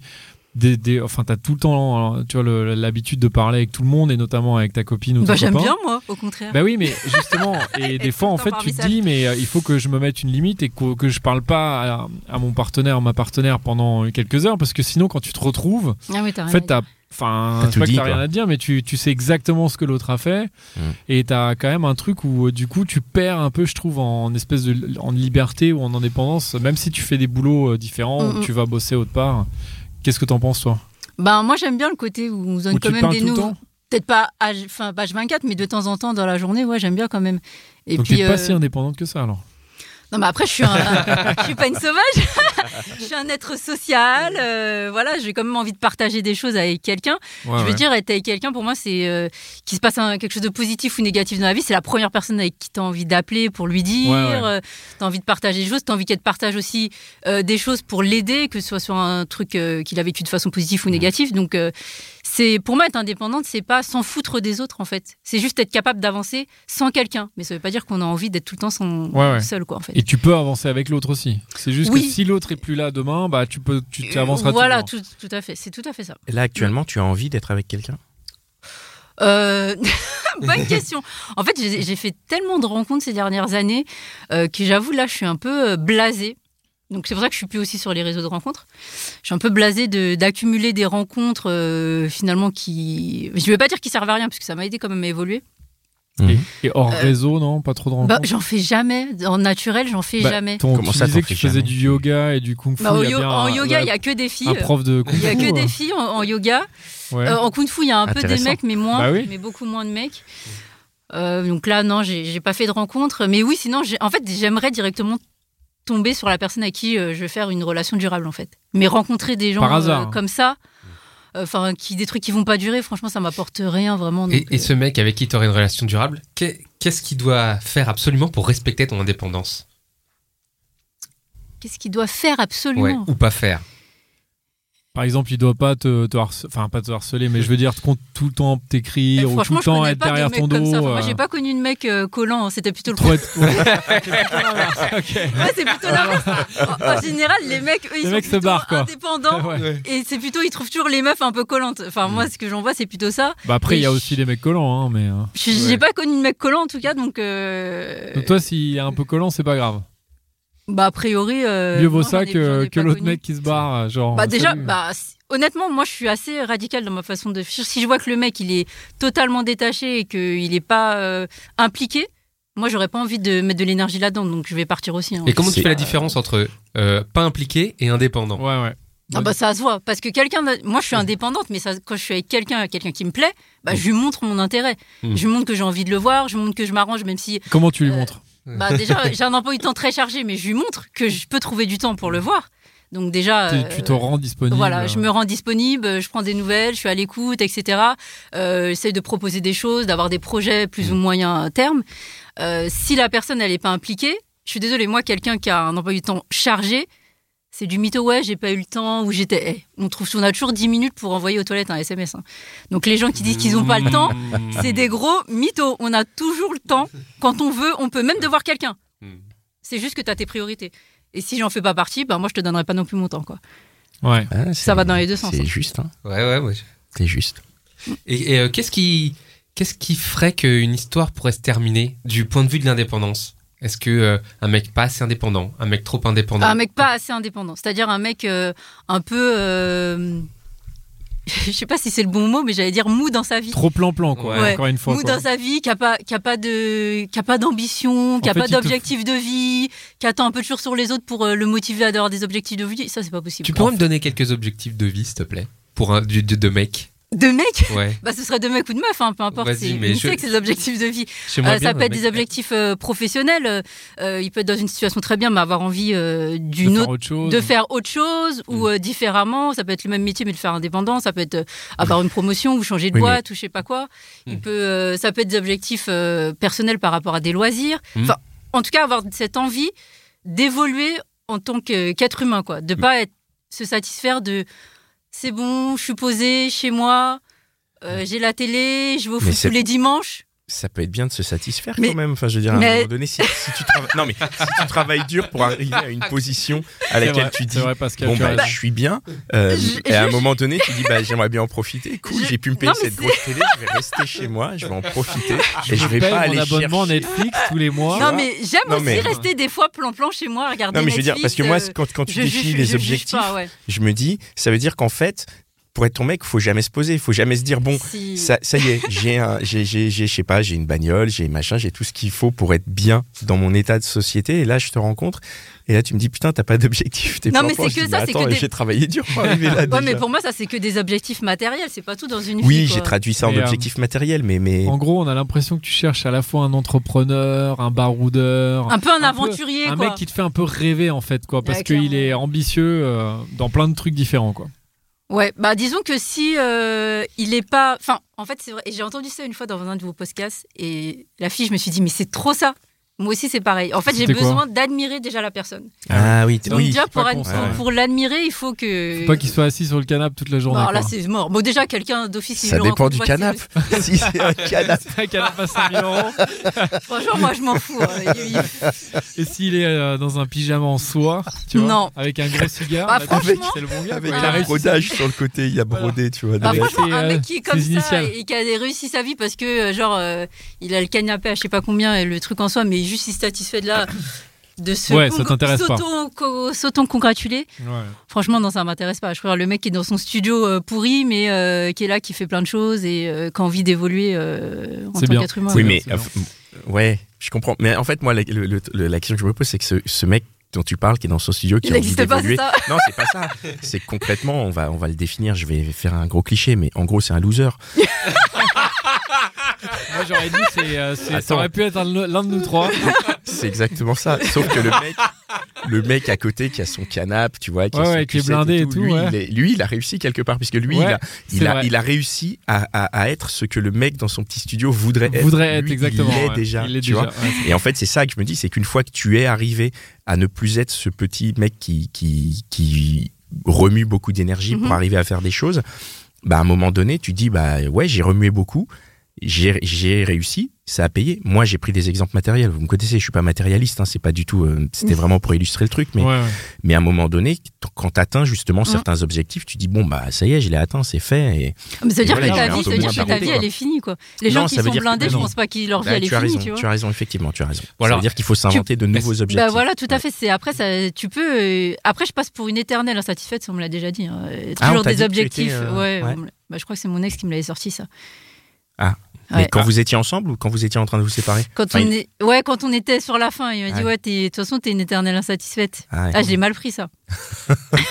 des, des, enfin t'as tout le temps euh, tu vois l'habitude de parler avec tout le monde et notamment avec ta copine ou ton Bah, J'aime bien, moi, au contraire. Bah oui, mais justement, et des fois, en fait, tu te dis, mais euh, il faut que je me mette une limite et que, que je parle pas à, à mon partenaire, ma partenaire pendant quelques heures, parce que sinon, quand tu te retrouves, Ah oui, en fait, t'as. Enfin, c'est pas que t'as rien quoi. à dire, mais tu, tu sais exactement ce que l'autre a fait. Mm. Et t'as quand même un truc où, euh, du coup, tu perds un peu, je trouve, en espèce de en liberté ou en indépendance, même si tu fais des boulots différents Mm, ou mm. que tu vas bosser autre part. Qu'est-ce que t'en penses, toi? Ben, moi, j'aime bien le côté où on donne Où quand même des nouveaux. Peut-être pas H, enfin, page 24, mais de temps en temps dans la journée, ouais, j'aime bien quand même. Et Donc puis, t'es pas euh, si indépendante que ça alors? Non, mais après, je suis, un, je suis pas une sauvage. je suis un être social. euh, voilà, j'ai quand même envie de partager des choses avec quelqu'un. Ouais, je veux ouais. dire, être avec quelqu'un, pour moi, c'est euh, qu'il se passe un- quelque chose de positif ou négatif dans la vie. C'est la première personne avec qui tu as envie d'appeler pour lui dire. Ouais, ouais. euh, tu as envie de partager des choses. Tu as envie qu'elle te partage aussi euh, des choses pour l'aider, que ce soit sur un truc euh, qu'il a vécu de façon positive ou négative. Donc, euh, c'est pour moi, être indépendante, c'est pas s'en foutre des autres, en fait. C'est juste être capable d'avancer sans quelqu'un. Mais ça veut pas dire qu'on a envie d'être tout le temps sans, Ouais, ouais. seul, quoi, en fait. Et tu peux avancer avec l'autre aussi. C'est juste Oui. que si l'autre est plus là demain, bah tu peux, tu tu avanceras Voilà, tout, tout à fait. C'est tout à fait ça. Et là, actuellement, tu as envie d'être avec quelqu'un? Euh, bonne question. En fait, j'ai j'ai fait tellement de rencontres ces dernières années euh, que j'avoue, là, je suis un peu euh, blasée. Donc, c'est pour ça que je suis plus aussi sur les réseaux de rencontres. Je suis un peu blasée de- d'accumuler des rencontres euh, finalement qui. Je ne vais pas dire qui servent à rien, parce que ça m'a aidé quand même à évoluer. Et, et hors Euh, réseau, non? Pas trop de rencontres? Bah, j'en fais jamais. En naturel, j'en fais Bah, jamais. ton- Comment tu ça, disais que tu fais faisais du yoga et du kung fu. Bah, au il y a yo- bien en un- yoga, il n'y a que des filles. un prof de kung Il fu. n'y a que des filles en, en yoga. Ouais. Euh, en kung fu, il y a un peu des mecs, mais moins, Bah oui. mais beaucoup moins de mecs. Euh, donc là, non, j'ai pas fait de rencontre. Mais oui, sinon, en fait, j'aimerais directement tomber sur la personne à qui euh, je vais faire une relation durable, en fait. Mais rencontrer des gens Par hasard, euh, hein. comme ça, enfin, qui des trucs qui vont pas durer, franchement, ça m'apporte rien vraiment. Et, donc, et euh, ce mec avec qui tu aurais une relation durable, qu'est- qu'est-ce qu'il doit faire absolument pour respecter ton indépendance? Qu'est-ce qu'il doit faire Ouais, absolument Ou pas faire Par exemple, il doit pas te, te harce- enfin pas te harceler, mais je veux dire tout le temps Eh, t'écrire ou tout Franchement, le je temps connais être pas de derrière mecs ton comme dos. ça. Enfin, moi, euh, j'ai pas connu de mec euh, collant. hein, C'était plutôt le trop être. Ouais, c'est plutôt l'inverse. Ok. Ouais, c'est plutôt l'inverse. En, en général, les mecs, eux, ils Les sont mecs se plutôt barrent, quoi. indépendants. Ouais. Et c'est plutôt, ils trouvent toujours les meufs un peu collantes. Enfin, moi, ce que j'en vois, c'est plutôt ça. Bah après, il y a aussi des mecs collants, hein, mais. Je- J'ai pas connu de mec collant en tout cas, donc. euh, Donc toi, s'il est un peu collant, c'est pas grave. Bah, a priori. euh, Mieux vaut non, ça que, que l'autre mec qui se barre, euh, genre. Bah, déjà, salut. bah, honnêtement, moi, je suis assez radicale dans ma façon de. Si je vois que le mec, il est totalement détaché et qu'il est pas euh, impliqué, moi, j'aurais pas envie de mettre de l'énergie là-dedans, donc je vais partir aussi. hein. Et comment tu fais la différence entre euh, pas impliqué et indépendant? Ouais, ouais. Ah bah ça se voit parce que quelqu'un moi je suis indépendante mais ça, quand je suis avec quelqu'un quelqu'un qui me plaît bah je lui montre mon intérêt Mm. je lui montre que j'ai envie de le voir je lui montre que je m'arrange même si Comment tu lui Euh, montres? Bah déjà j'ai un emploi du temps très chargé mais je lui montre que je peux trouver du temps pour le voir donc déjà Tu- euh, te rends disponible. voilà, euh, je me rends disponible, je prends des nouvelles, je suis à l'écoute, etc. Euh, J'essaie de proposer des choses, d'avoir des projets plus ou moyen terme. Euh, si la personne elle est pas impliquée, je suis désolée, moi quelqu'un qui a un emploi du temps chargé, c'est du mytho, ouais, j'ai pas eu le temps, ou j'étais. eh, on trouve, on a toujours 10 minutes pour envoyer aux toilettes un SMS. hein. Donc les gens qui disent qu'ils ont pas le temps, c'est des gros mythos. On a toujours le temps. Quand on veut, on peut même devoir quelqu'un. Hmm. C'est juste que tu as tes priorités. Et si j'en fais pas partie, bah moi je te donnerai pas non plus mon temps, quoi. Ouais. Ah, Ça va dans les deux sens, C'est hein. juste, hein. Ouais, ouais, ouais. C'est juste. Et, et, euh, qu'est-ce qui, qu'est-ce qui ferait qu'une histoire pourrait se terminer du point de vue de l'indépendance? Est-ce que euh, un mec pas assez indépendant, un mec trop indépendant Un mec pas assez indépendant. C'est-à-dire un mec euh, un peu. euh, je sais pas si c'est le bon mot, mais j'allais dire mou dans sa vie. Trop plan-plan, quoi. Ouais. Encore une fois. mou quoi. dans sa vie, qui a pas, qui a pas de, qui a pas d'ambition, qui a fait, pas te d'objectif de vie, qui attend un peu toujours sur les autres pour euh, le motiver à avoir des objectifs de vie. Ça, c'est pas possible. Tu pourrais me donner quelques objectifs de vie, s'il te plaît Pour un, du, de, de mec? De mec Ouais. Bah, ce serait de mec ou de meuf, hein, peu importe. C'est mais je- unisexe, ces objectifs de vie. Euh, bien ça peut être mec- des objectifs euh, professionnels. euh, euh, il peut être dans une situation très bien, mais avoir envie euh, De d'une autre autre chose. de faire autre chose ou Mm. différemment. Ça peut être le même métier mais le faire indépendant. Ça peut être avoir une promotion ou changer de Oui, boîte ou je sais pas quoi. Il Mm. peut, euh, ça peut être des objectifs personnels par rapport à des loisirs. Mm. Enfin, en tout cas, avoir cette envie d'évoluer en tant que- qu'être humain, quoi. Mm. De pas être, se satisfaire de c'est bon, je suis posé chez moi. euh, j'ai la télé, je vais au foot tous les dimanches. Ça peut être bien de se satisfaire Mais- quand même. Enfin, je veux dire, à un moment donné, si, si tu travailles, non mais si tu travailles dur pour arriver à une position à laquelle vrai, tu dis, C'est vrai, Pascal. bon bah, je suis bien, euh, Je- et à un je- moment donné, tu dis, bah j'aimerais bien en profiter. Cool, Je- j'ai pu me payer Non, cette grosse télé, je vais rester chez moi, je vais en profiter, et je me vais pas mon aller abonnement chercher. Netflix tous les mois. Non, mais j'aime aussi mais- rester des fois plan-plan chez moi, regarder Non mais je veux dire, parce que moi, Netflix, euh, quand, quand tu je définis les objectifs, pas, ouais. je me dis, ça veut dire qu'en fait, pour être ton mec, faut jamais se poser, faut jamais se dire bon, Si- ça, ça y est, j'ai un, j'ai, j'ai, j'ai, je sais pas, j'ai une bagnole, j'ai machin, j'ai tout ce qu'il faut pour être bien dans mon état de société. Et là, je te rencontre. Et là, tu me dis putain, t'as pas d'objectif. t'es Non, mais c'est que dis, ça, c'est que des- J'ai travaillé dur pour arriver là. Ouais, déjà. mais pour moi, ça, c'est que des objectifs matériels, c'est pas tout dans une vie. Oui, quoi. j'ai traduit ça en euh, objectif matériel, mais mais En gros, on a l'impression que tu cherches à la fois un entrepreneur, un baroudeur, Un peu un, un peu- aventurier, un quoi. mec qui te fait un peu rêver en fait, quoi, parce Ouais, qu'il est ambitieux euh, dans plein de trucs différents, quoi. Ouais, bah disons que si euh, il est pas. Enfin, en fait, c'est vrai. J'ai entendu ça une fois dans un de vos podcasts. Et la fille, je me suis dit, mais c'est trop ça. Moi aussi, c'est pareil. En fait, j'ai besoin d'admirer déjà la personne. ah oui, t- Donc, oui. déjà, pour, ad- pour- ouais. pour l'admirer, il faut que. Faut pas qu'il soit assis sur le canapé toute la journée. Non, là, c'est mort. Bon, déjà, quelqu'un d'office, Ça dépend du canapé. si c'est un canapé. C'est un canapé à 5000 euros. Franchement, moi, je m'en fous. hein. Et s'il est euh, dans un pyjama en soie, tu vois, Non. avec un gros cigare, Bah, que franchement- c'est le bon gars. Avec quoi. Il a un brodage sur le côté, il y a brodé, tu vois. Bah, franchement, un euh, mec qui est comme ça et qui a réussi sa vie parce que, euh, genre, euh, il a le canapé à je sais pas combien et le truc en soi, mais juste satisfait de là. De se Ouais, ça t'intéresse pas. s'auto- s'auto-congratuler. Ouais. Franchement, non, ça m'intéresse pas. Je préfère le mec qui est dans son studio euh, pourri, mais euh, qui est là, qui fait plein de choses et euh, qui a envie d'évoluer euh, en C'est tant bien. qu'être humain. Oui, mais euh, ouais, je comprends. Mais en fait, moi, la, le- le- le- la question que je me pose, c'est que ce, ce mec dont tu parles, qui est dans son studio, qui Il a envie n'existe pas, ça Non, c'est pas ça. C'est concrètement, on va, on va le définir. Je vais faire un gros cliché, mais en gros, c'est un loser. Moi j'aurais dit c'est, euh, c'est- ça Attends. aurait pu être un- l'un de nous trois. C'est exactement ça. Sauf que le mec, le mec à côté qui a son canapé, tu vois, qui, a Ouais, son ouais, qui est Q7 blindé et tout, lui, ouais. il est- lui, il a réussi quelque part, puisque lui, Ouais, il, a, il, c'est a, vrai. il a réussi à, à- à être ce que le mec dans son petit studio voudrait être. Voudrait être Lui, exactement. Il l'est ouais. déjà. Il l'est tu déjà. vois. ouais. Et en fait, c'est ça que je me dis, c'est qu'une fois que tu es arrivé à ne plus être ce petit mec qui, qui, qui remue beaucoup d'énergie Mhm. pour arriver à faire des choses, bah, à un moment donné, tu dis, bah, ouais, j'ai remué beaucoup, j'ai réussi, ça a payé. Moi, j'ai pris des exemples matériels. Vous me connaissez, je suis pas matérialiste, hein, c'est pas du tout, euh, c'était vraiment pour illustrer le truc, mais, Ouais, ouais. mais à un moment donné, quand tu atteins justement certains objectifs, tu dis, bon, bah, ça y est, je l'ai atteint, c'est fait. Et, Mais ça veut dire voilà, que ta vie, peu ça veut dire moins que ta baroudé, vie, quoi. elle est finie, quoi. Les Non, gens qui sont dire que- blindés, je pense pas que leur vie, Bah, elle est finie, raison, tu vois. tu as raison, effectivement, tu as raison. Voilà. Ça veut dire qu'il faut s'inventer de nouveaux objectifs. Bah voilà, tout à fait. C'est après ça, tu peux. euh, Après, je passe pour une éternelle insatisfaite. Ça, on me l'a déjà dit. hein. Ah, Toujours des objectifs. euh, ouais. bah, je crois que c'est mon ex qui me l'avait sorti ça. Ah. Ouais. Mais quand vous étiez ensemble ou quand vous étiez en train de vous séparer Quand Enfin, on est, ouais, quand on était sur la fin, il m'a dit Ouais. de toute façon, t'es une éternelle insatisfaite. Ah. Ah, je l'ai mal pris ça.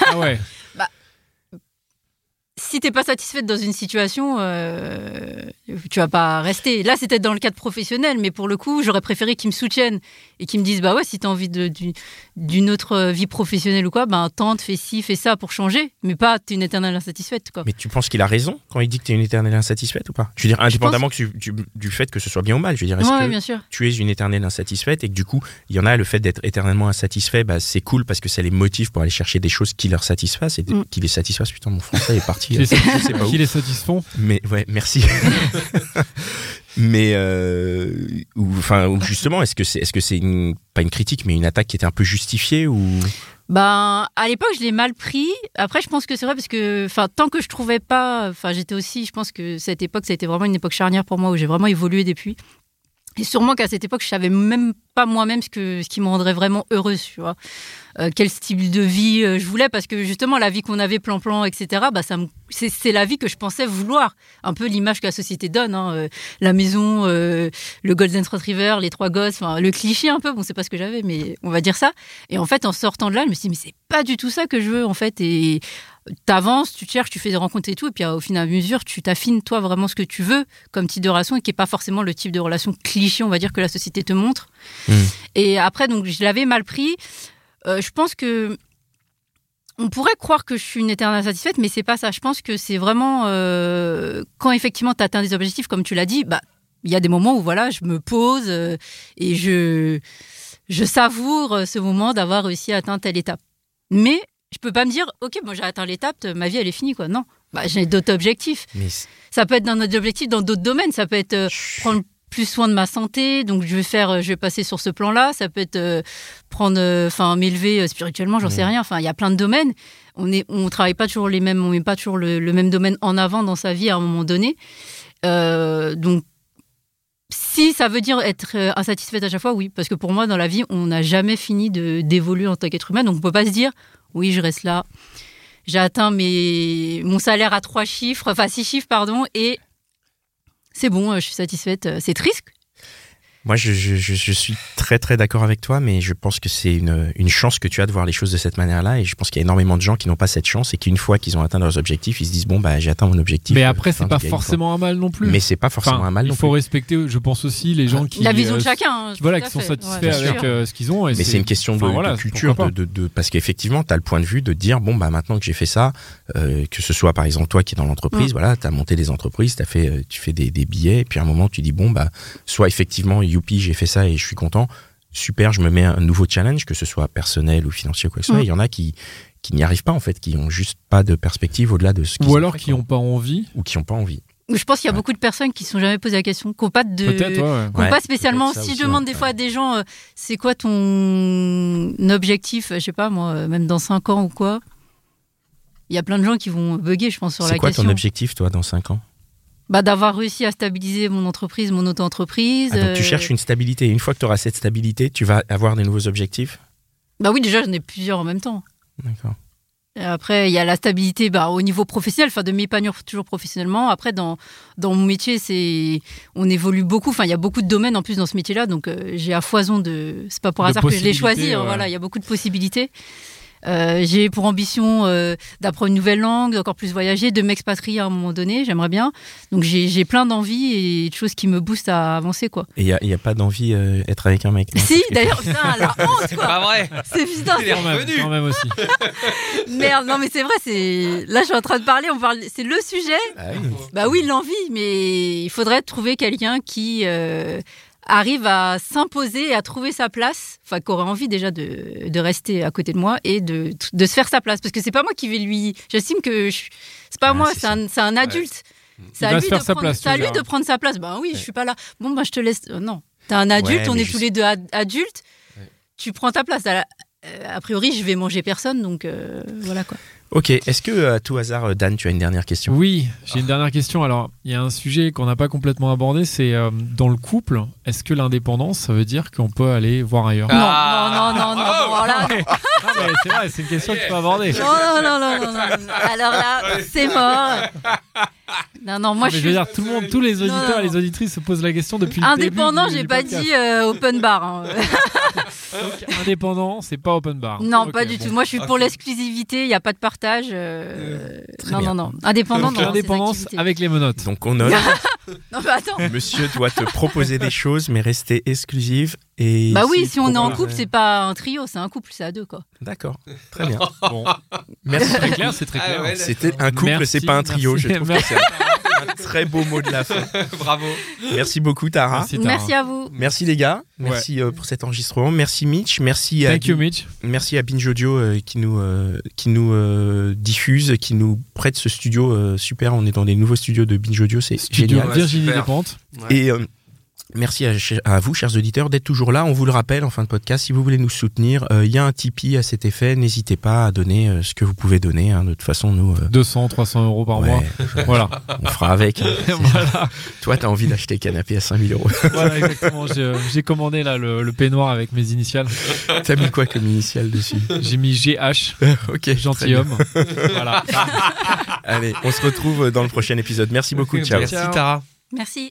Ah ouais. Si t'es pas satisfaite dans une situation, euh, tu vas pas rester. Là, c'était dans le cadre professionnel, mais pour le coup, j'aurais préféré qu'ils me soutiennent et qu'ils me disent bah ouais, si t'as envie de- d'une autre vie professionnelle ou quoi, ben tente, fais ci, fais ça pour changer, mais pas t'es une éternelle insatisfaite quoi. Mais tu penses qu'il a raison quand il dit que tu es une éternelle insatisfaite ou pas? Je veux dire, indépendamment que du fait que ce soit bien ou mal, je veux dire, est-ce Ouais, que bien sûr. tu es une éternelle insatisfaite et que du coup, il y en a le fait d'être éternellement insatisfait, bah, c'est cool parce que ça les motive pour aller chercher des choses qui leur satisfassent et Mm. qui les satisfassent. Putain, mon français est parti. Qui les, je sais pas où. qui les satisfont. Mais ouais, merci. mais euh, ou enfin justement, est-ce que c'est est-ce que c'est une, pas une critique mais une attaque qui était un peu justifiée ou? Ben, à l'époque, je l'ai mal pris. Après, je pense que c'est vrai parce que, enfin, tant que je trouvais pas, enfin, j'étais aussi, je pense que cette époque, ça a été vraiment une époque charnière pour moi où j'ai vraiment évolué depuis. Et sûrement qu'à cette époque, je savais même pas moi-même ce, que, ce qui me rendrait vraiment heureuse, tu vois. Euh, quel style de vie euh, je voulais, parce que justement, la vie qu'on avait plan-plan, etc., bah, ça c'est, la vie que je pensais vouloir. Un peu l'image que la société donne. hein, euh, la maison, euh, le Golden Retriever, les trois gosses, le cliché un peu, bon, c'est pas ce que j'avais, mais on va dire ça. Et en fait, en sortant de là, je me suis dit, mais c'est pas du tout ça que je veux, en fait. Et t'avances, tu cherches, tu fais des rencontres et tout. Et puis, au final, à mesure, tu t'affines, toi, vraiment ce que tu veux comme type de relation et qui est pas forcément le type de relation cliché, on va dire, que la société te montre. Mm. Et après, donc, je l'avais mal pris. Euh, je pense que. On pourrait croire que je suis une éternelle insatisfaite, mais c'est pas ça. Je pense que c'est vraiment euh, quand effectivement tu atteins des objectifs, comme tu l'as dit, bah il y a des moments où voilà, je me pose euh, et je je savoure euh, ce moment d'avoir réussi à atteindre telle étape. Mais je peux pas me dire, ok, moi j'ai atteint l'étape, ma vie elle est finie quoi. Non, bah, j'ai d'autres objectifs. mais Ça peut être dans notre objectif dans d'autres domaines. Ça peut être euh, prendre plus soin de ma santé, donc je vais faire, euh, je vais passer sur ce plan-là. Ça peut être euh, prendre, euh, enfin m'élever spirituellement, j'en sais Mhm. rien. Enfin, il y a plein de domaines. On est, on travaille pas toujours les mêmes, on met pas toujours le, le même domaine en avant dans sa vie à un moment donné. Donc si ça veut dire être insatisfaite à chaque fois, oui, parce que pour moi, dans la vie, on n'a jamais fini de d'évoluer en tant qu'être humain, donc on peut pas se dire, oui, je reste là, j'ai atteint mes, mon salaire à trois chiffres, enfin six chiffres, pardon, et c'est bon, je suis satisfaite. C'est triste, moi, je, je, je, suis très très d'accord avec toi, mais je pense que c'est une, une chance que tu as de voir les choses de cette manière-là, et je pense qu'il y a énormément de gens qui n'ont pas cette chance et qu'une fois qu'ils ont atteint leurs objectifs, ils se disent bon bah j'ai atteint mon objectif. Mais après, c'est pas forcément un mal non plus. Mais c'est pas forcément un mal. Il faut respecter, je pense aussi les gens qui la vision de euh, chacun, hein, qui, voilà, qui sont satisfaits avec euh, ce qu'ils ont. mais c'est une question de, culture, de, de, parce qu'effectivement, tu as le point de vue de dire bon bah maintenant que j'ai fait ça, euh, que ce soit par exemple toi qui es dans l'entreprise, voilà, tu as monté des entreprises, as fait, tu fais des, des billets, et puis à un moment tu dis bon bah soit effectivement youpi j'ai fait ça et je suis content. Super, je me mets un nouveau challenge, que ce soit personnel ou financier ou quoi que ce soit. Mm. Il y en a qui qui n'y arrivent pas en fait, qui ont juste pas de perspective au-delà de ce qu'ils Ou alors qui n'ont pas envie. Ou qui n'ont pas envie. Je pense qu'il y a beaucoup de personnes qui ne sont jamais posé la question, qui n'ont pas de, ouais. pas spécialement. Si je demande des fois à des gens, euh, c'est quoi ton objectif, je sais pas moi, euh, même dans 5 ans ou quoi. Il y a plein de gens qui vont bugger, je pense, sur la question. C'est quoi ton objectif, toi, dans 5 ans? Bah, d'avoir réussi à stabiliser mon entreprise, mon auto-entreprise. Ah, donc tu euh, cherches une stabilité. Une fois que tu auras cette stabilité, tu vas avoir des nouveaux objectifs? Bah oui, déjà, j'en ai plusieurs en même temps. D'accord. Après, il y a la stabilité bah, au niveau professionnel, enfin de m'épanouir toujours professionnellement. Après, dans, dans mon métier, c'est on évolue beaucoup. Enfin, il y a beaucoup de domaines en plus dans ce métier-là, donc euh, j'ai à foison de. C'est pas pour hasard que je l'ai choisi. Hein, voilà, il y a beaucoup de possibilités. Euh, j'ai pour ambition euh, d'apprendre une nouvelle langue, d'encore plus voyager, de m'expatrier à un moment donné, j'aimerais bien. Donc j'ai plein d'envies et de choses qui me boostent à avancer. quoi. Et il n'y a, pas d'envie d'être euh, avec un mec Si, d'ailleurs, putain, la honte C'est pas vrai C'est putain C'est revenu quand même aussi. Merde, non mais c'est vrai, c'est là je suis en train de parler, on parle, c'est le sujet. Ah oui. Bah oui, l'envie, mais il faudrait trouver quelqu'un qui arrive à s'imposer et à trouver sa place, enfin, qui aurait envie déjà de, de, rester à côté de moi et de, de se faire sa place. Parce que c'est pas moi qui vais lui. J'estime que c'est pas moi, c'est un, un, adulte. C'est à, lui, de prendre, place, à lui de prendre sa place. Ben oui, je suis pas là. Bon, ben je te laisse. Euh, non. T'es un adulte, on est tous les deux adultes. Tu prends ta place. A, a priori, je vais manger personne, donc euh, voilà quoi. Ok, est-ce que à tout hasard, euh, Dan, tu as une dernière question? Oui, j'ai une dernière question. Alors, il y a un sujet qu'on n'a pas complètement abordé, c'est euh, dans le couple, est-ce que l'indépendance, ça veut dire qu'on peut aller voir ailleurs? Non, non, non, non, non, voilà. c'est vrai, c'est une question que tu peux aborder. Non, non, non, non, non, Alors là, c'est mort. Non, non, moi je, je veux dire, tout le monde, tous les auditeurs et les auditrices se posent la question depuis le début. Indépendant, j'ai pas dit euh, open bar. Hein. Donc, indépendant, c'est pas open bar. Non, pas du tout. Moi, je suis pour l'exclusivité. Il n'y a pas de partage. Euh, non, non, non. Indépendant. Donc, indépendance avec les menottes. Donc on note. non, mais attends. Monsieur doit te proposer des choses, mais rester exclusive. Et bah oui, si on est en couple, c'est pas un trio, c'est un couple, c'est à deux, quoi. D'accord, très bien. Bon. Merci. C'est très clair, c'est très clair. Ah C'était un couple, c'est pas un trio. Je trouve que c'est un, très beau mot de la fin. Bravo. Merci beaucoup, Tara. Merci, à vous. Merci les gars. Merci euh, pour cet enregistrement. Merci Mitch. Merci à Mitch. Merci à Binge Audio euh, qui nous euh, qui nous diffuse, qui nous prête ce studio super. On est dans des nouveaux studios de Binge Audio, c'est génial. Virginie Despentes. Et Merci à, vous, chers auditeurs, d'être toujours là. On vous le rappelle en fin de podcast, si vous voulez nous soutenir, euh, il y a un Tipeee à cet effet. N'hésitez pas à donner euh, ce que vous pouvez donner. Hein. De toute façon, nous... 200, 300 euros par mois. voilà. On fera avec. Hein. voilà. Toi, t'as envie d'acheter canapé à 5000 euros. voilà, exactement. J'ai commandé là le, peignoir avec mes initiales. T'as mis quoi comme initiale dessus? J'ai mis GH. ok. Gentilhomme. voilà. Allez, on se retrouve dans le prochain épisode. Merci beaucoup. Ciao. Merci, Tara. Merci.